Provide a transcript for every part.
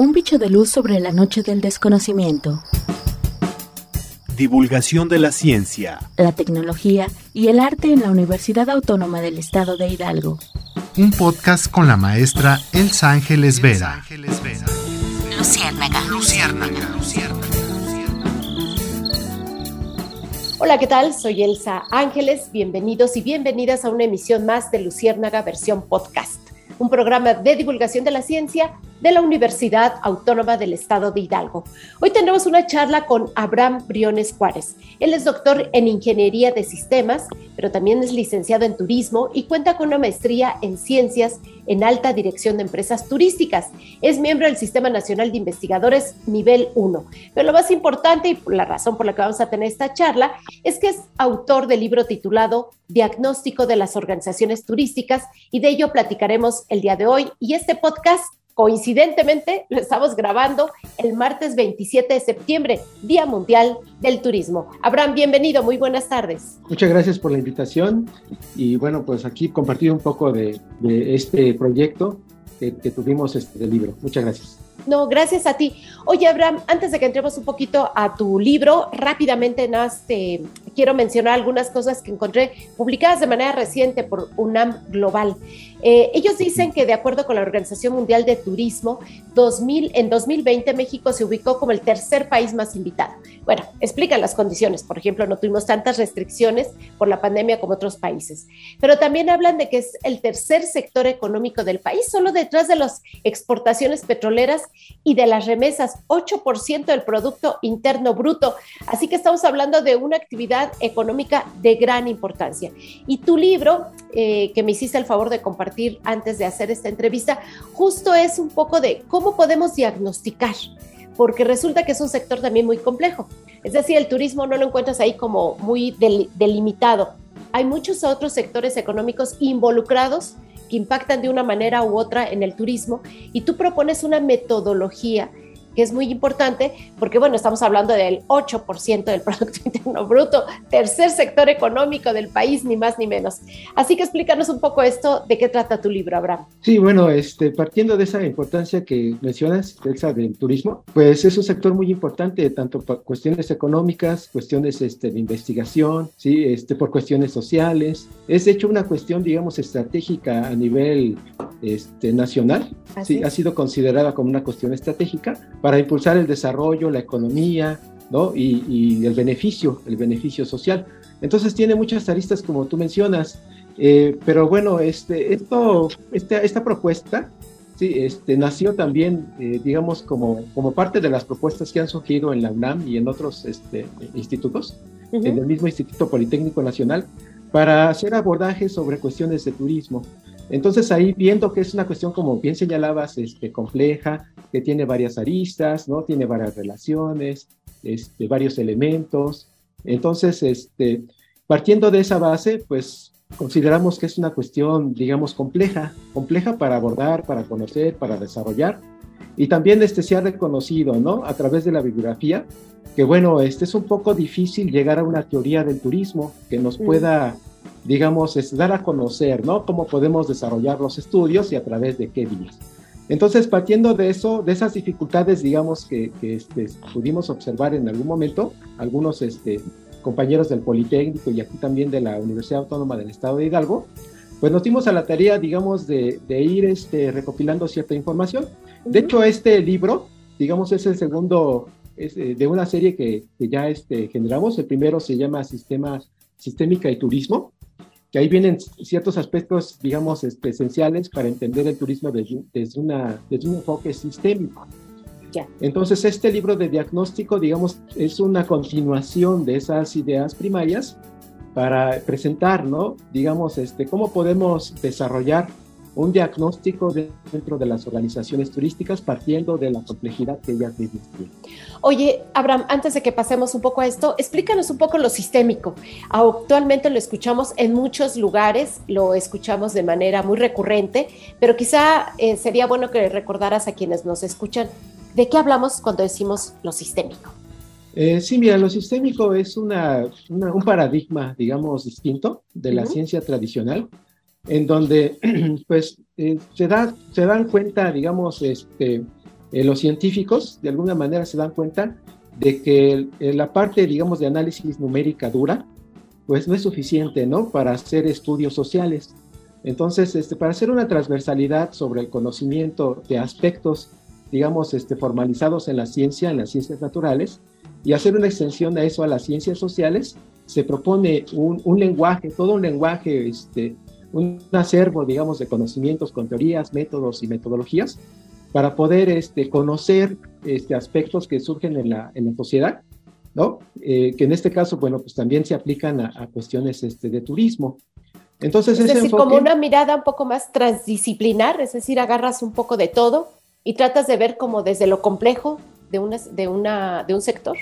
Un bicho de luz sobre la noche del desconocimiento. Divulgación de la ciencia, la tecnología y el arte en la Universidad Autónoma del Estado de Hidalgo. Un podcast con la maestra Elsa Ángeles Vera. Luciérnaga. Luciérnaga. Hola, ¿qué tal? Soy Elsa Ángeles. Bienvenidos y bienvenidas a una emisión más de Luciérnaga versión podcast, un programa de divulgación de la ciencia de la Universidad Autónoma del Estado de Hidalgo. Hoy tendremos una charla con Abraham Briones Juárez. Él es doctor en Ingeniería de Sistemas, pero también es licenciado en Turismo y cuenta con una maestría en Ciencias en Alta Dirección de Empresas Turísticas. Es miembro del Sistema Nacional de Investigadores Nivel 1. Pero lo más importante y la razón por la que vamos a tener esta charla es que es autor del libro titulado Diagnóstico de las Organizaciones Turísticas y de ello platicaremos el día de hoy. Y este podcast Coincidentemente, lo estamos grabando el martes 27 de septiembre, Día Mundial del Turismo. Abraham, bienvenido, muy buenas tardes. Muchas gracias por la invitación y bueno, pues aquí compartir un poco de, este proyecto que, tuvimos este libro. Muchas gracias. No, gracias a ti. Oye, Abraham, antes de que entremos un poquito a tu libro, rápidamente más te quiero mencionar algunas cosas que encontré publicadas de manera reciente por UNAM Global. Eh, ellos dicen que de acuerdo con la Organización Mundial de Turismo, 2000, en 2020 México se ubicó como el tercer país más invitado. Bueno, explican las condiciones. Por ejemplo, no tuvimos tantas restricciones por la pandemia como otros países. Pero también hablan de que es el tercer sector económico del país, solo detrás de las exportaciones petroleras y de las remesas, 8% del Producto Interno Bruto. Así que estamos hablando de una actividad económica de gran importancia. Y tu libro, eh, que me hiciste el favor de compartir antes de hacer esta entrevista, justo es un poco de cómo podemos diagnosticar porque resulta que es un sector también muy complejo. Es decir, el turismo no lo encuentras ahí como muy delimitado. Hay muchos otros sectores económicos involucrados que impactan de una manera u otra en el turismo y tú propones una metodología que es muy importante porque, bueno, estamos hablando del 8% del Producto Interno Bruto, tercer sector económico del país, ni más ni menos. Así que explícanos un poco esto, de qué trata tu libro, Abraham. Sí, bueno, este, partiendo de esa importancia que mencionas, Elsa, del turismo, pues es un sector muy importante, tanto por cuestiones económicas, cuestiones este, de investigación, ¿sí? este, por cuestiones sociales. Es de hecho una cuestión, digamos, estratégica a nivel este, nacional, sí, ha sido considerada como una cuestión estratégica para impulsar el desarrollo, la economía, ¿no? Y, el beneficio, el beneficio social. Entonces tiene muchas aristas como tú mencionas, eh, pero bueno, este, esto, este, esta propuesta sí, este, nació también, eh, digamos, como, como parte de las propuestas que han surgido en la UNAM y en otros este, institutos, en el mismo Instituto Politécnico Nacional, para hacer abordajes sobre cuestiones de turismo. Entonces ahí viendo que es una cuestión, como bien señalabas, este, compleja, que tiene varias aristas, ¿no? Tiene varias relaciones, este, varios elementos. Entonces, este, partiendo de esa base, pues consideramos que es una cuestión, digamos, compleja, compleja para abordar, para conocer, para desarrollar. Y también este, se ha reconocido, ¿no? A través de la bibliografía, que bueno, este es un poco difícil llegar a una teoría del turismo que nos mm. Digamos, es dar a conocer, ¿no? Cómo podemos desarrollar los estudios y a través de qué vías. Entonces, partiendo de eso, de esas dificultades, digamos, que, este, pudimos observar en algún momento, algunos este, compañeros del Politécnico y aquí también de la Universidad Autónoma del Estado de Hidalgo, pues nos dimos a la tarea, digamos, de, ir este, recopilando cierta información. De hecho, este libro, digamos, es el segundo es, eh, de una serie que, que ya este, generamos. El primero se llama Sistema Sistémica y Turismo, que ahí vienen ciertos aspectos, digamos, este, esenciales para entender el turismo desde, desde, una, desde un enfoque sistémico. Ya. Entonces, este libro de diagnóstico, digamos, es una continuación de esas ideas primarias para presentar, ¿no? Digamos, este, cómo podemos desarrollar un diagnóstico dentro de las organizaciones turísticas partiendo de la complejidad que ya tienen. Oye, Abraham, antes de que pasemos un poco a esto, explícanos un poco lo sistémico. Actualmente lo escuchamos en muchos lugares, lo escuchamos de manera muy recurrente, pero quizá eh, sería bueno que recordaras a quienes nos escuchan de qué hablamos cuando decimos lo sistémico. Eh, sí, mira, lo sistémico es una, un paradigma, digamos, distinto de la ciencia tradicional en donde pues eh, se, da, se dan cuenta, digamos, este, eh, los científicos de alguna manera se dan cuenta de que la parte, digamos, de análisis numérica dura, pues no es suficiente, ¿no? Para hacer estudios sociales. Entonces, este, para hacer una transversalidad sobre el conocimiento de aspectos, digamos, este, formalizados en la ciencia, en las ciencias naturales, y hacer una extensión a eso a las ciencias sociales, se propone un, un lenguaje, todo un lenguaje, este, un acervo, digamos, de conocimientos con teorías, métodos y metodologías para poder este, conocer este, aspectos que surgen en la, en la sociedad, ¿no? Eh, que en este caso, bueno, pues también se aplican a, cuestiones este, de turismo. Entonces, es decir, como una mirada un poco más transdisciplinar, es decir, agarras un poco de todo y tratas de ver como desde lo complejo de, una, de, una, de un sector.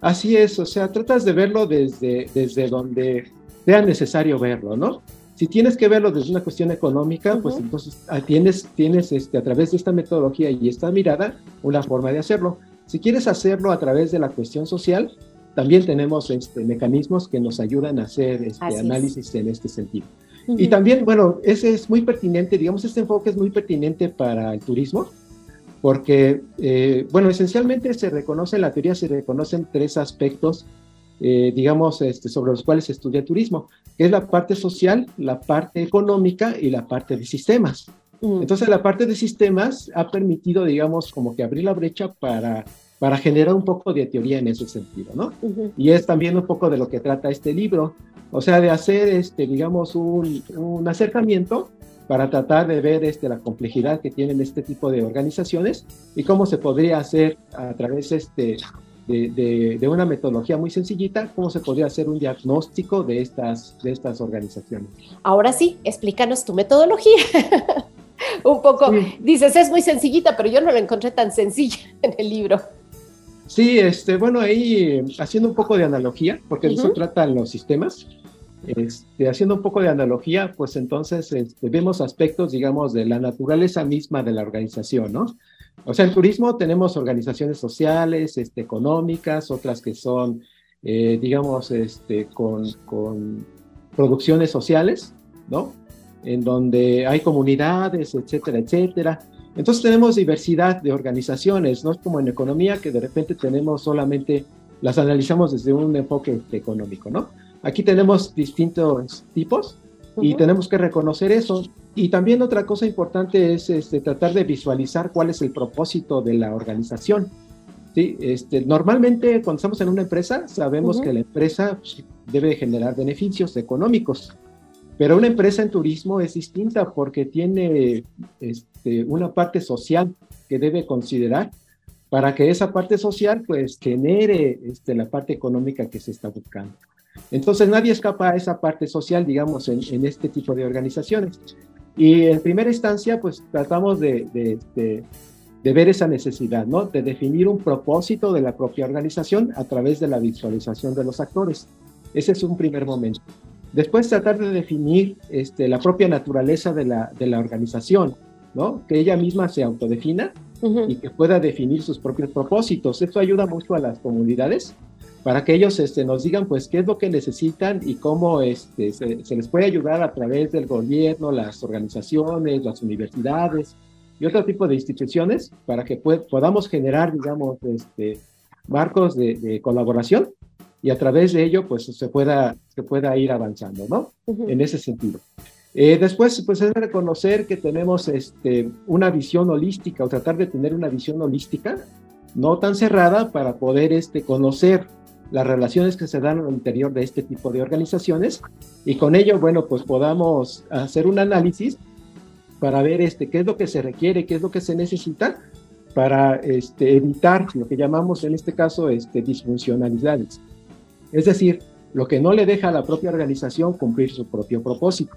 Así es, o sea, tratas de verlo desde, desde donde sea necesario verlo, ¿no? Si tienes que verlo desde una cuestión económica, pues entonces ah, tienes, tienes este, a través de esta metodología y esta mirada una forma de hacerlo. Si quieres hacerlo a través de la cuestión social, también tenemos este, mecanismos que nos ayudan a hacer este análisis en este sentido. Y también, bueno, ese es muy pertinente, digamos, este enfoque es muy pertinente para el turismo, porque, eh, bueno, esencialmente se reconoce, en la teoría se reconocen tres aspectos eh, digamos, este, sobre los cuales se estudia turismo, que es la parte social, la parte económica y la parte de sistemas. Mm. Entonces, la parte de sistemas ha permitido, digamos, como que abrir la brecha para, para generar un poco de teoría en ese sentido, ¿no? Y es también un poco de lo que trata este libro, o sea, de hacer, este, digamos, un, un acercamiento para tratar de ver este, la complejidad que tienen este tipo de organizaciones y cómo se podría hacer a través este, de, una metodología muy sencillita, cómo se podría hacer un diagnóstico de estas, de estas organizaciones. Ahora sí, explícanos tu metodología. un poco, dices, es muy sencillita, pero yo no la encontré tan sencilla en el libro. Sí, este, bueno, ahí haciendo un poco de analogía, porque eso tratan los sistemas, este, haciendo un poco de analogía, pues entonces este, vemos aspectos, digamos, de la naturaleza misma de la organización, ¿no? O sea, en turismo tenemos organizaciones sociales, este, económicas, otras que son, eh, digamos, este, con, con, producciones sociales, ¿no? En donde hay comunidades, etcétera, etcétera. Entonces tenemos diversidad de organizaciones, no es como en economía que de repente tenemos solamente, las analizamos desde un enfoque económico, ¿no? Aquí tenemos distintos tipos y tenemos que reconocer eso. Y también otra cosa importante es este, tratar de visualizar cuál es el propósito de la organización. ¿sí? Este, normalmente cuando estamos en una empresa sabemos que la empresa pues, debe generar beneficios económicos, pero una empresa en turismo es distinta porque tiene este, una parte social que debe considerar para que esa parte social pues genere este, la parte económica que se está buscando. Entonces nadie escapa a esa parte social, digamos, en, este tipo de organizaciones. Y en primera instancia, pues tratamos de, de, ver esa necesidad, ¿no? De definir un propósito de la propia organización a través de la visualización de los actores. Ese es un primer momento. Después tratar de definir este, la propia naturaleza de la, de la organización, ¿no? Que ella misma se autodefina y que pueda definir sus propios propósitos. Esto ayuda mucho a las comunidades para que ellos este, nos digan pues qué es lo que necesitan y cómo este, se, les puede ayudar a través del gobierno, las organizaciones, las universidades y otro tipo de instituciones para que podamos generar, digamos, este, marcos de, colaboración y a través de ello pues se pueda, se pueda ir avanzando, ¿no? En ese sentido. Eh, después, pues es reconocer que tenemos este, una visión holística o tratar de tener una visión holística, no tan cerrada para poder este, conocer las relaciones que se dan al interior de este tipo de organizaciones y con ello, bueno, pues podamos hacer un análisis para ver este, qué es lo que se requiere, qué es lo que se necesita para este, evitar lo que llamamos en este caso este, disfuncionalidades. Es decir, lo que no le deja a la propia organización cumplir su propio propósito.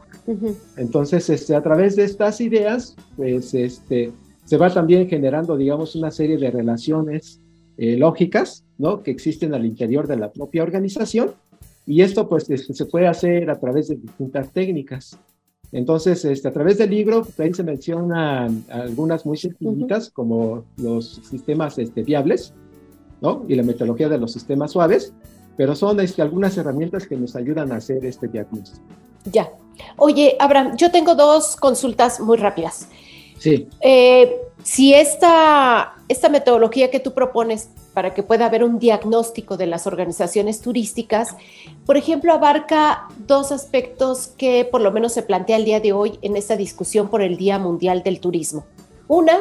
Entonces, este, a través de estas ideas, pues este, se va también generando, digamos, una serie de relaciones eh, lógicas, ¿no? Que existen al interior de la propia organización. Y esto, pues, se puede hacer a través de distintas técnicas. Entonces, este, a través del libro, pues, ahí se mencionan algunas muy sencillitas, como los sistemas este, viables, ¿no? Y la metodología de los sistemas suaves, pero son este, algunas herramientas que nos ayudan a hacer este diagnóstico. Ya. Oye, Abraham, yo tengo dos consultas muy rápidas. Sí. Eh, si esta, esta metodología que tú propones para que pueda haber un diagnóstico de las organizaciones turísticas, por ejemplo, abarca dos aspectos que por lo menos se plantea el día de hoy en esta discusión por el Día Mundial del Turismo. Una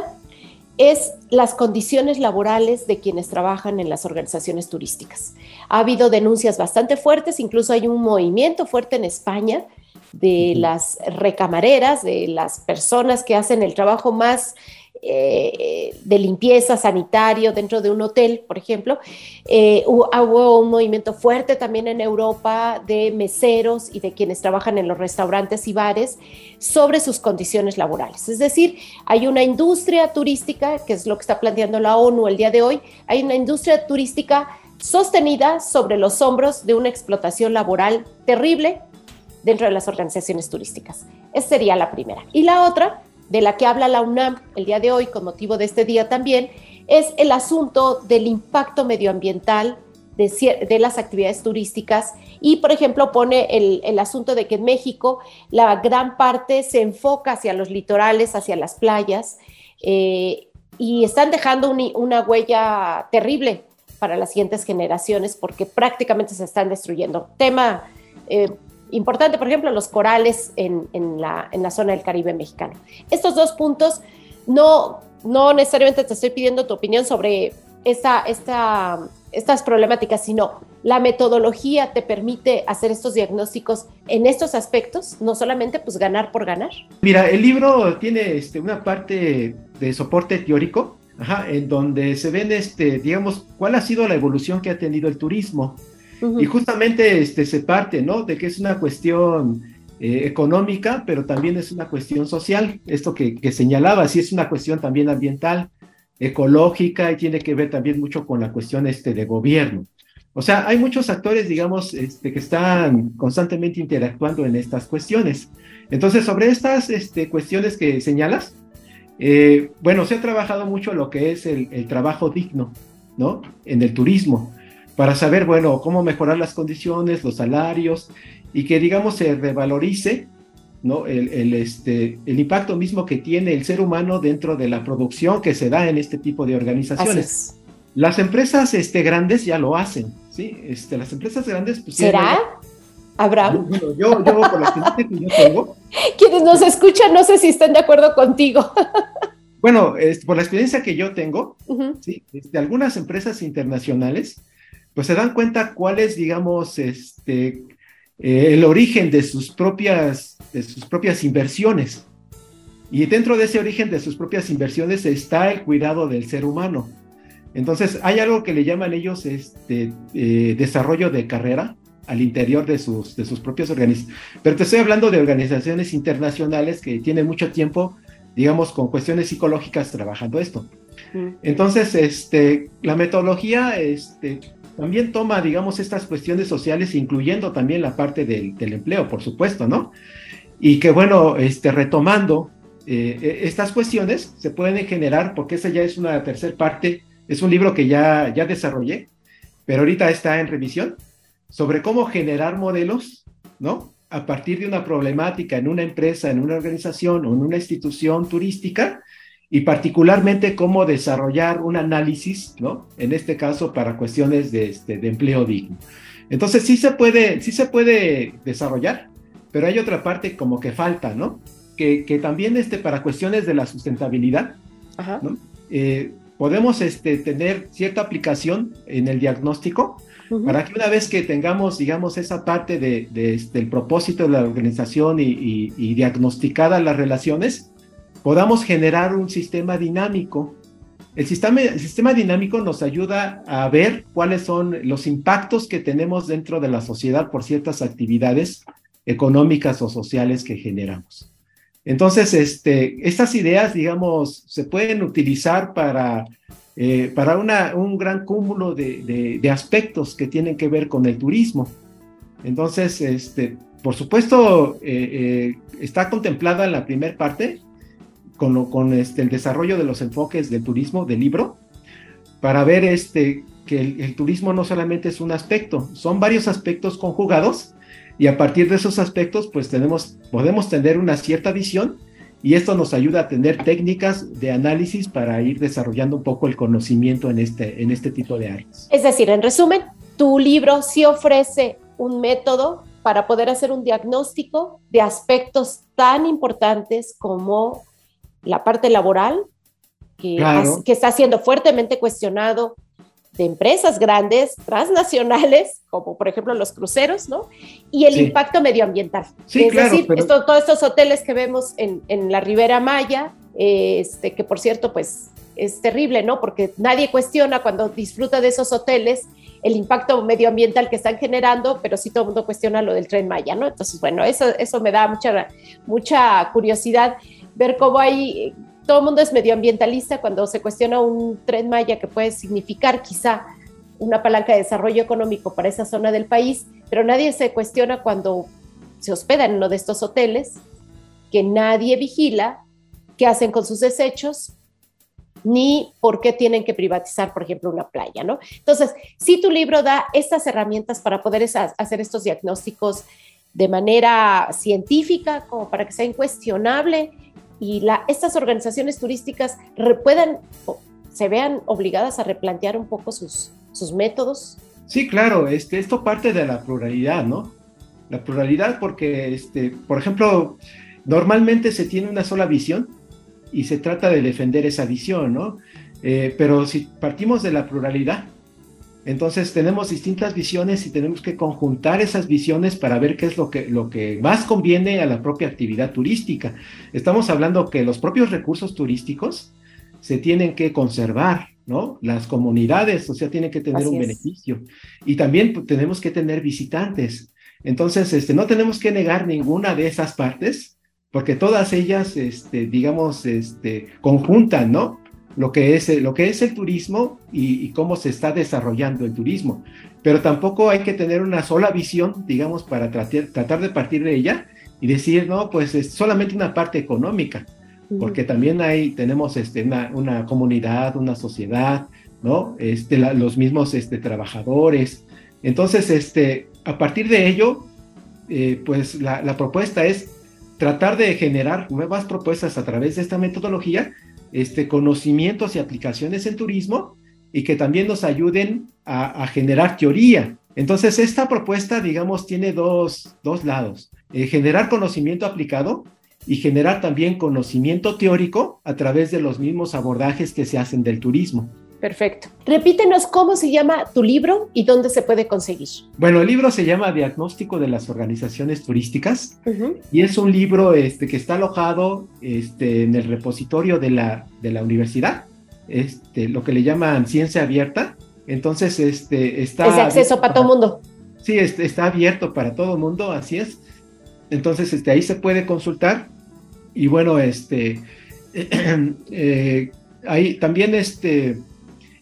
es las condiciones laborales de quienes trabajan en las organizaciones turísticas. Ha habido denuncias bastante fuertes, incluso hay un movimiento fuerte en España de las recamareras, de las personas que hacen el trabajo más eh, de limpieza sanitario dentro de un hotel, por ejemplo. Eh, hubo, un movimiento fuerte también en Europa de meseros y de quienes trabajan en los restaurantes y bares sobre sus condiciones laborales. Es decir, hay una industria turística, que es lo que está planteando la ONU el día de hoy, hay una industria turística sostenida sobre los hombros de una explotación laboral terrible dentro de las organizaciones turísticas. Esa sería la primera. Y la otra de la que habla la UNAM el día de hoy con motivo de este día también, es el asunto del impacto medioambiental de, las actividades turísticas y, por ejemplo, pone el, asunto de que en México la gran parte se enfoca hacia los litorales, hacia las playas, eh, y están dejando una huella terrible para las siguientes generaciones porque prácticamente se están destruyendo. Tema eh, importante, por ejemplo, los corales en, la, zona del Caribe mexicano. Estos dos puntos, no, no necesariamente te estoy pidiendo tu opinión sobre esta, esta, estas problemáticas, sino la metodología te permite hacer estos diagnósticos en estos aspectos, no solamente pues ganar por ganar. Mira, el libro tiene este, una parte de soporte teórico, en donde se ven, este, digamos, cuál ha sido la evolución que ha tenido el turismo y justamente este, se parte, ¿no? De que es una cuestión eh, económica, pero también es una cuestión social. Esto que, que señalaba, sí es una cuestión también ambiental, ecológica y tiene que ver también mucho con la cuestión este, de gobierno. O sea, hay muchos actores, digamos, este, que están constantemente interactuando en estas cuestiones. Entonces, sobre estas este, cuestiones que señalas, eh, bueno, se ha trabajado mucho lo que es el, el, trabajo digno, ¿no? En el turismo para saber, bueno, cómo mejorar las condiciones, los salarios y que, digamos, se revalorice ¿no? El, este, el impacto mismo que tiene el ser humano dentro de la producción que se da en este tipo de organizaciones. Las empresas este, grandes ya lo hacen, ¿sí? Este, las empresas grandes... Pues, ¿Será? Abraham. Yo, yo, yo, por la experiencia que yo tengo... Quienes nos escuchan, no sé si están de acuerdo contigo. Bueno, este, por la experiencia que yo tengo, ¿sí? Este, algunas empresas internacionales pues se dan cuenta cuál es, digamos, este, eh, el origen de sus, propias, de sus propias inversiones. Y dentro de ese origen de sus propias inversiones está el cuidado del ser humano. Entonces, hay algo que le llaman ellos este, eh, desarrollo de carrera al interior de sus, de sus propios organizaciones. Pero te estoy hablando de organizaciones internacionales que tienen mucho tiempo, digamos, con cuestiones psicológicas trabajando esto. Mm. Entonces, este, la metodología este, también toma, digamos, estas cuestiones sociales, incluyendo también la parte del, empleo, por supuesto, ¿no? Y que, bueno, este, retomando eh, e, estas cuestiones, se pueden generar, porque esa ya es una tercera parte, es un libro que ya, ya desarrollé, pero ahorita está en revisión, sobre cómo generar modelos, ¿no? A partir de una problemática en una empresa, en una organización o en una institución turística, y particularmente cómo desarrollar un análisis, ¿no? En este caso para cuestiones de, este, de empleo digno. Entonces sí se puede, sí se puede desarrollar, pero hay otra parte como que falta, ¿no? Que, que también este, para cuestiones de la sustentabilidad, ¿no? Eh, podemos este, tener cierta aplicación en el diagnóstico para que una vez que tengamos, digamos, esa parte de, de este, el propósito de la organización y, y, y diagnosticadas las relaciones, podamos generar un sistema dinámico. El sistema, dinámico nos ayuda a ver cuáles son los impactos que tenemos dentro de la sociedad por ciertas actividades económicas o sociales que generamos. Entonces, este, estas ideas, digamos, se pueden utilizar para, eh, para una, un gran cúmulo de, de, aspectos que tienen que ver con el turismo. Entonces, este, por supuesto, eh, eh, está contemplada en la primera parte con, con este, el desarrollo de los enfoques del turismo, del libro, para ver este, que el, turismo no solamente es un aspecto, son varios aspectos conjugados y a partir de esos aspectos pues tenemos, podemos tener una cierta visión y esto nos ayuda a tener técnicas de análisis para ir desarrollando un poco el conocimiento en este, en este tipo de áreas. Es decir, en resumen, tu libro sí ofrece un método para poder hacer un diagnóstico de aspectos tan importantes como la parte laboral, que, que está siendo fuertemente cuestionado de empresas grandes, transnacionales, como por ejemplo los cruceros, ¿no? Y el impacto medioambiental. Sí, es claro, decir, todos estos hoteles que vemos en, en la Ribera Maya, este, que por cierto, pues es terrible, ¿no? Porque nadie cuestiona cuando disfruta de esos hoteles el impacto medioambiental que están generando, pero sí todo el mundo cuestiona lo del tren Maya, ¿no? Entonces, bueno, eso, eso me da mucha, mucha curiosidad ver cómo hay todo el mundo es medioambientalista cuando se cuestiona un tren Maya que puede significar quizá una palanca de desarrollo económico para esa zona del país, pero nadie se cuestiona cuando se hospeda en uno de estos hoteles, que nadie vigila qué hacen con sus desechos, ni por qué tienen que privatizar, por ejemplo, una playa, ¿no? Entonces, si tu libro da estas herramientas para poder hacer estos diagnósticos de manera científica, como para que sea incuestionable y estas organizaciones turísticas puedan, se vean obligadas a replantear un poco sus, sus métodos? Sí, claro, este, esto parte de la pluralidad, ¿no? La pluralidad porque, este, por ejemplo, normalmente se tiene una sola visión y se trata de defender esa visión, ¿no? Eh, pero si partimos de la pluralidad, entonces tenemos distintas visiones y tenemos que conjuntar esas visiones para ver qué es lo que, lo que más conviene a la propia actividad turística. Estamos hablando que los propios recursos turísticos se tienen que conservar, ¿no? Las comunidades, o sea, tienen que tener un beneficio. Y también pues, tenemos que tener visitantes. Entonces, este, no tenemos que negar ninguna de esas partes, porque todas ellas, este, digamos, este, conjuntan, ¿no? Lo que es, lo que es el turismo y, cómo se está desarrollando el turismo. Pero tampoco hay que tener una sola visión, digamos, para tratar, tratar de partir de ella y decir, no, pues es solamente una parte económica, porque también hay, tenemos este, una, comunidad, una sociedad, ¿no? Este, los mismos este, trabajadores. Entonces, este, a partir de ello, eh, pues la, la propuesta es tratar de generar nuevas propuestas a través de esta metodología este, conocimientos y aplicaciones en turismo y que también nos ayuden a, generar teoría. Entonces, esta propuesta, digamos, tiene dos, lados. Eh, generar conocimiento aplicado y generar también conocimiento teórico a través de los mismos abordajes que se hacen del turismo. Perfecto. Repítenos cómo se llama tu libro y dónde se puede conseguir. Bueno, el libro se llama Diagnóstico de las Organizaciones Turísticas y es un libro este, que está alojado este, en el repositorio de la, de la universidad, este, lo que le llaman ciencia abierta. Entonces, este, está... Es de acceso para todo el mundo. Sí, este, está abierto para todo el mundo, así es. Entonces, este, ahí se puede consultar. Y bueno, este, eh, ahí también este,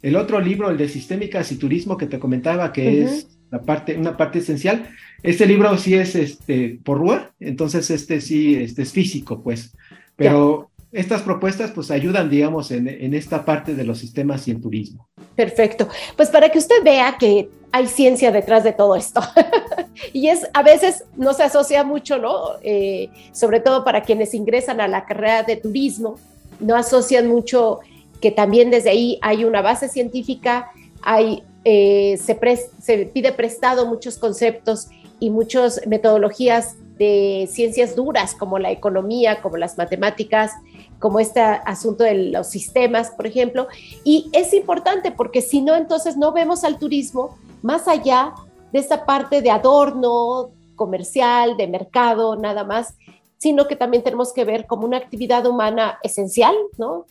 el otro libro, el de Sistémicas y Turismo que te comentaba, que es la parte, una parte esencial, este libro sí es este, por RUA, entonces este sí este es físico, pues. Pero estas propuestas pues ayudan, digamos, en, en esta parte de los sistemas y el turismo. Perfecto. Pues para que usted vea que hay ciencia detrás de todo esto. y es, a veces no se asocia mucho, ¿no? Eh, sobre todo para quienes ingresan a la carrera de turismo, no asocian mucho que también desde ahí hay una base científica, hay, eh, se, se pide prestado muchos conceptos y muchas metodologías de ciencias duras como la economía, como las matemáticas, como este asunto de los sistemas, por ejemplo. Y es importante porque si no, entonces no vemos al turismo más allá de esta parte de adorno comercial, de mercado, nada más, sino que también tenemos que ver como una actividad humana esencial, ¿no?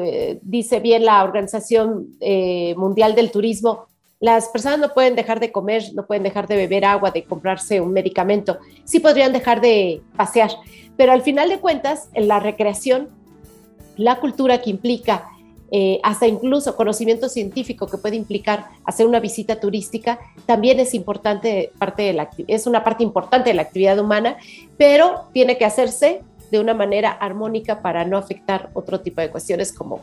Eh, dice bien la Organización eh, Mundial del Turismo, las personas no pueden dejar de comer, no pueden dejar de beber agua, de comprarse un medicamento, sí podrían dejar de pasear, pero al final de cuentas, en la recreación, la cultura que implica, eh, hasta incluso conocimiento científico que puede implicar hacer una visita turística, también es importante, parte de la, es una parte importante de la actividad humana, pero tiene que hacerse de una manera armónica para no afectar otro tipo de cuestiones como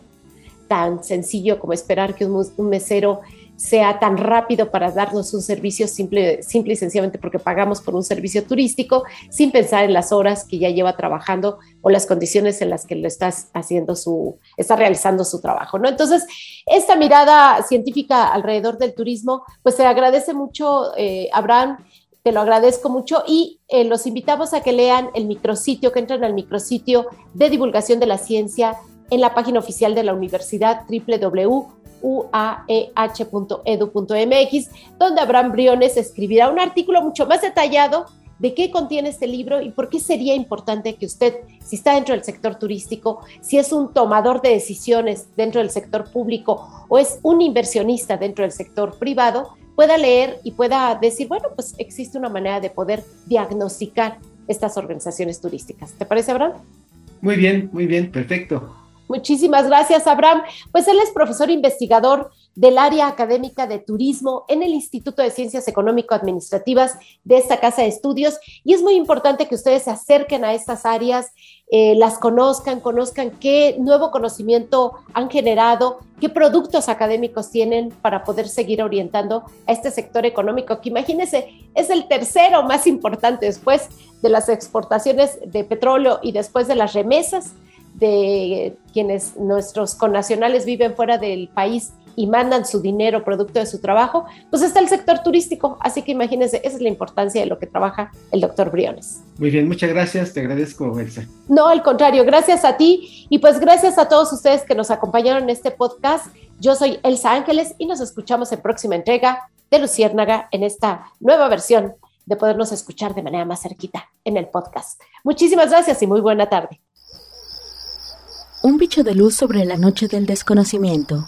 tan sencillo como esperar que un, mesero sea tan rápido para darnos un servicio simple, simple y sencillamente porque pagamos por un servicio turístico, sin pensar en las horas que ya lleva trabajando o las condiciones en las que lo estás haciendo su, está realizando su trabajo, ¿no? Entonces, esta mirada científica alrededor del turismo, pues se agradece mucho, eh, Abraham, te lo agradezco mucho y eh, los invitamos a que lean el micrositio, que entren al micrositio de divulgación de la ciencia en la página oficial de la universidad www.uaeh.edu.mx, donde Abraham Briones escribirá un artículo mucho más detallado de qué contiene este libro y por qué sería importante que usted, si está dentro del sector turístico, si es un tomador de decisiones dentro del sector público o es un inversionista dentro del sector privado, pueda leer y pueda decir, bueno, pues existe una manera de poder diagnosticar estas organizaciones turísticas. ¿Te parece, Abraham? Muy bien, muy bien, perfecto. Muchísimas gracias, Abraham. Pues él es profesor investigador del área académica de turismo en el Instituto de Ciencias Económico-Administrativas de esta casa de estudios. Y es muy importante que ustedes se acerquen a estas áreas, eh, las conozcan, conozcan qué nuevo conocimiento han generado, qué productos académicos tienen para poder seguir orientando a este sector económico que imagínense es el tercero más importante después de las exportaciones de petróleo y después de las remesas de quienes nuestros connacionales viven fuera del país y mandan su dinero producto de su trabajo, pues está el sector turístico. Así que imagínense, esa es la importancia de lo que trabaja el doctor Briones. Muy bien, muchas gracias, te agradezco, Elsa. No, al contrario, gracias a ti y pues gracias a todos ustedes que nos acompañaron en este podcast. Yo soy Elsa Ángeles y nos escuchamos en próxima entrega de Luciérnaga en esta nueva versión de podernos escuchar de manera más cerquita en el podcast. Muchísimas gracias y muy buena tarde. Un bicho de luz sobre la noche del desconocimiento.